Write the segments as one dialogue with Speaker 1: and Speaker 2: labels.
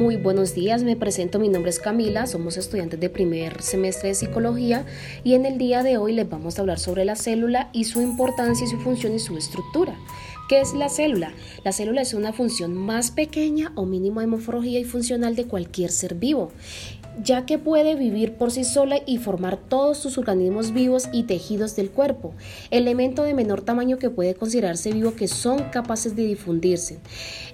Speaker 1: Muy buenos días, me presento, mi nombre es Camila, somos estudiantes de primer semestre de psicología y en el día de hoy les vamos a hablar sobre la célula y su importancia su función y su estructura. ¿Qué es la célula? La célula es una función más pequeña o mínima de morfología y funcional de cualquier ser vivo ya que puede vivir por sí sola y formar todos sus organismos vivos y tejidos del cuerpo, elemento de menor tamaño que puede considerarse vivo que son capaces de difundirse.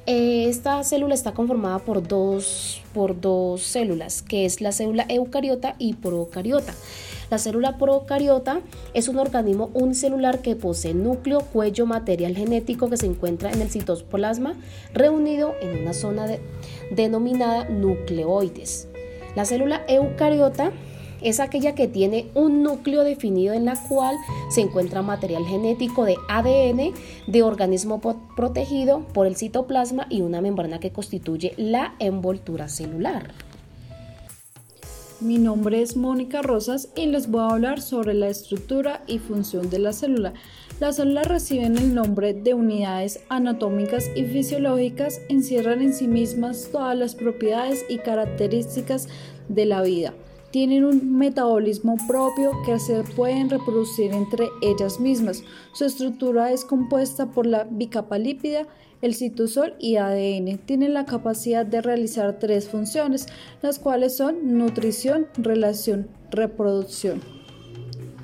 Speaker 1: Eh, esta célula está conformada por dos, por dos células, que es la célula eucariota y procariota. La célula procariota es un organismo unicelular que posee núcleo, cuello, material genético que se encuentra en el citoplasma reunido en una zona denominada nucleoides. La célula eucariota es aquella que tiene un núcleo definido en la cual se encuentra material genético de ADN de organismo protegido por el citoplasma y una membrana que constituye la envoltura celular.
Speaker 2: Mi nombre es Mónica Rosas y les voy a hablar sobre la estructura y función de la célula. Las células reciben el nombre de unidades anatómicas y fisiológicas, encierran en sí mismas todas las propiedades y características de la vida. Tienen un metabolismo propio que se pueden reproducir entre ellas mismas. Su estructura es compuesta por la bicapa lípida, el citosol y ADN. Tienen la capacidad de realizar tres funciones, las cuales son nutrición, relación, reproducción.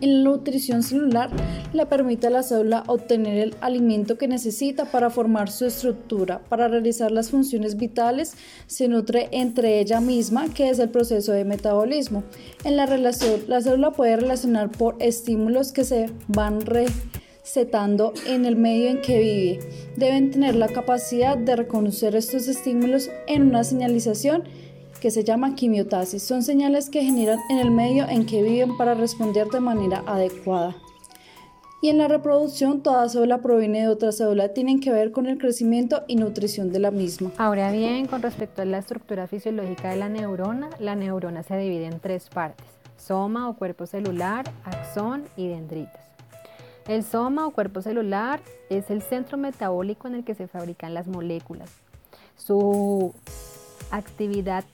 Speaker 2: En la nutrición celular le permite a la célula obtener el alimento que necesita para formar su estructura. Para realizar las funciones vitales se nutre entre ella misma, que es el proceso de metabolismo. En la relación, la célula puede relacionar por estímulos que se van recetando en el medio en que vive. Deben tener la capacidad de reconocer estos estímulos en una señalización que se llama quimiotasis. Son señales que generan en el medio en que viven para responder de manera adecuada. Y en la reproducción, toda célula proviene de otra célula, tienen que ver con el crecimiento y nutrición de la misma.
Speaker 3: Ahora bien, con respecto a la estructura fisiológica de la neurona, la neurona se divide en tres partes, soma o cuerpo celular, axón y dendritas. El soma o cuerpo celular es el centro metabólico en el que se fabrican las moléculas. Su actividad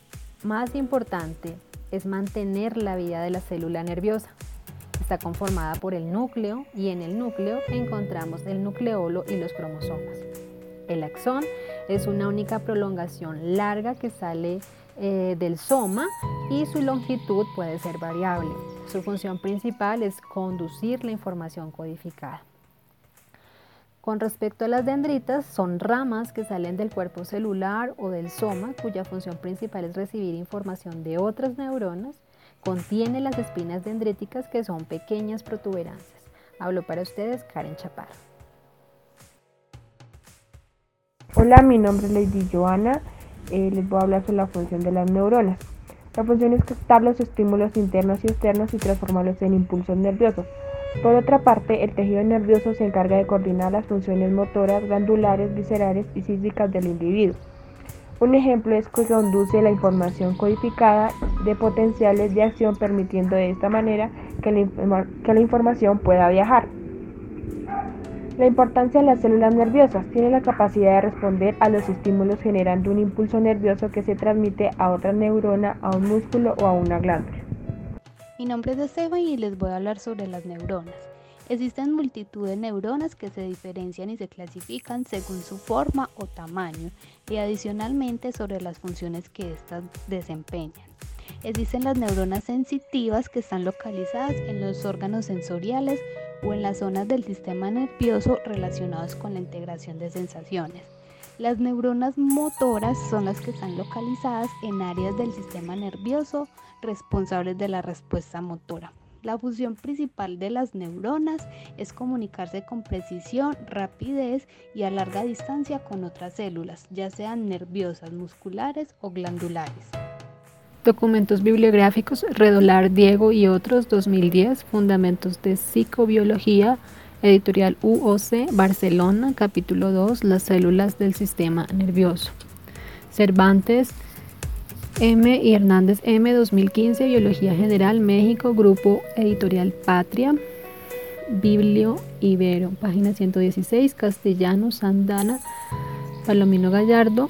Speaker 3: más importante es mantener la vida de la célula nerviosa. Está conformada por el núcleo y en el núcleo encontramos el nucleolo y los cromosomas. El axón es una única prolongación larga que sale eh, del soma y su longitud puede ser variable. Su función principal es conducir la información codificada. Con respecto a las dendritas, son ramas que salen del cuerpo celular o del soma, cuya función principal es recibir información de otras neuronas. Contiene las espinas dendríticas, que son pequeñas protuberancias. Hablo para ustedes Karen Chaparro.
Speaker 4: Hola, mi nombre es Lady Joana. Eh, les voy a hablar sobre la función de las neuronas. La función es captar los estímulos internos y externos y transformarlos en impulsos nerviosos. Por otra parte, el tejido nervioso se encarga de coordinar las funciones motoras, glandulares, viscerales y físicas del individuo. Un ejemplo es que conduce la información codificada de potenciales de acción permitiendo de esta manera que la información pueda viajar. La importancia de las células nerviosas tiene la capacidad de responder a los estímulos generando un impulso nervioso que se transmite a otra neurona, a un músculo o a una glándula.
Speaker 5: Mi nombre es Esteban y les voy a hablar sobre las neuronas. Existen multitud de neuronas que se diferencian y se clasifican según su forma o tamaño y adicionalmente sobre las funciones que éstas desempeñan. Existen las neuronas sensitivas que están localizadas en los órganos sensoriales o en las zonas del sistema nervioso relacionados con la integración de sensaciones. Las neuronas motoras son las que están localizadas en áreas del sistema nervioso responsables de la respuesta motora. La función principal de las neuronas es comunicarse con precisión, rapidez y a larga distancia con otras células, ya sean nerviosas, musculares o glandulares.
Speaker 3: Documentos bibliográficos, Redolar, Diego y otros, 2010, Fundamentos de Psicobiología, Editorial UOC, Barcelona, capítulo 2, Las células del sistema nervioso. Cervantes M. y Hernández M. 2015, Biología General, México, Grupo Editorial Patria. Biblio Ibero, página 116, Castellano, Sandana, Palomino Gallardo,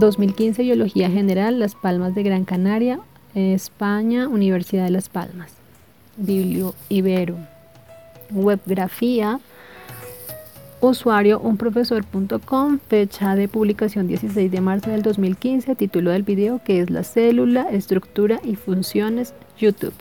Speaker 3: 2015 Biología General, Las Palmas de Gran Canaria, España, Universidad de Las Palmas. Biblio Ibero. Webgrafía, usuario unprofesor.com, fecha de publicación 16 de marzo del 2015, título del video que es la célula, estructura y funciones YouTube.